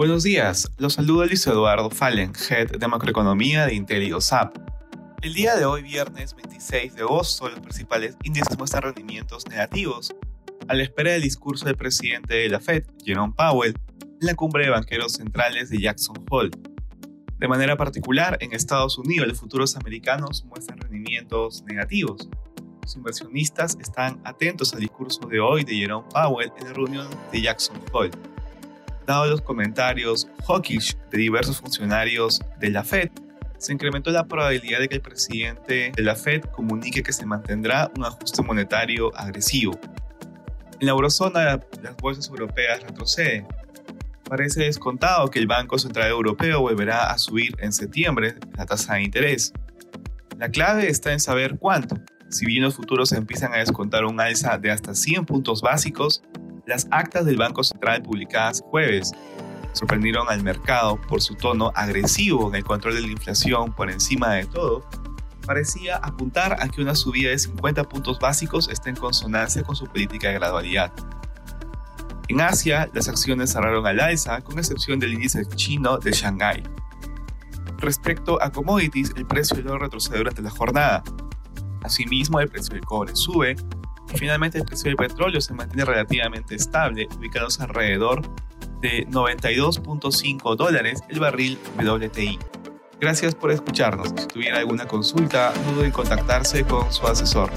Buenos días, los saluda Luis Eduardo Fallen, Head de Macroeconomía de IntelioSAP. El día de hoy, viernes 26 de agosto, los principales índices muestran rendimientos negativos, a la espera del discurso del presidente de la Fed, Jerome Powell, en la cumbre de banqueros centrales de Jackson Hole. De manera particular, en Estados Unidos, los futuros americanos muestran rendimientos negativos. Los inversionistas están atentos al discurso de hoy de Jerome Powell en la reunión de Jackson Hole. Dado los comentarios hawkish de diversos funcionarios de la Fed, se incrementó la probabilidad de que el presidente de la Fed comunique que se mantendrá un ajuste monetario agresivo. En la eurozona, las bolsas europeas retroceden. Parece descontado que el Banco Central Europeo volverá a subir en septiembre la tasa de interés. La clave está en saber cuánto. Si bien los futuros empiezan a descontar un alza de hasta 100 puntos básicos, las actas del Banco Central publicadas jueves sorprendieron al mercado por su tono agresivo en el control de la inflación por encima de todo, parecía apuntar a que una subida de 50 puntos básicos está en consonancia con su política de gradualidad. En Asia, las acciones cerraron al alza, con excepción del índice chino de Shanghái. Respecto a commodities, el precio del oro retrocede durante la jornada. Asimismo, el precio del cobre sube, Finalmente el precio del petróleo se mantiene relativamente estable, ubicándose alrededor de 92.5 dólares el barril WTI. Gracias por escucharnos. Si tuviera alguna consulta, no duden en contactarse con su asesor.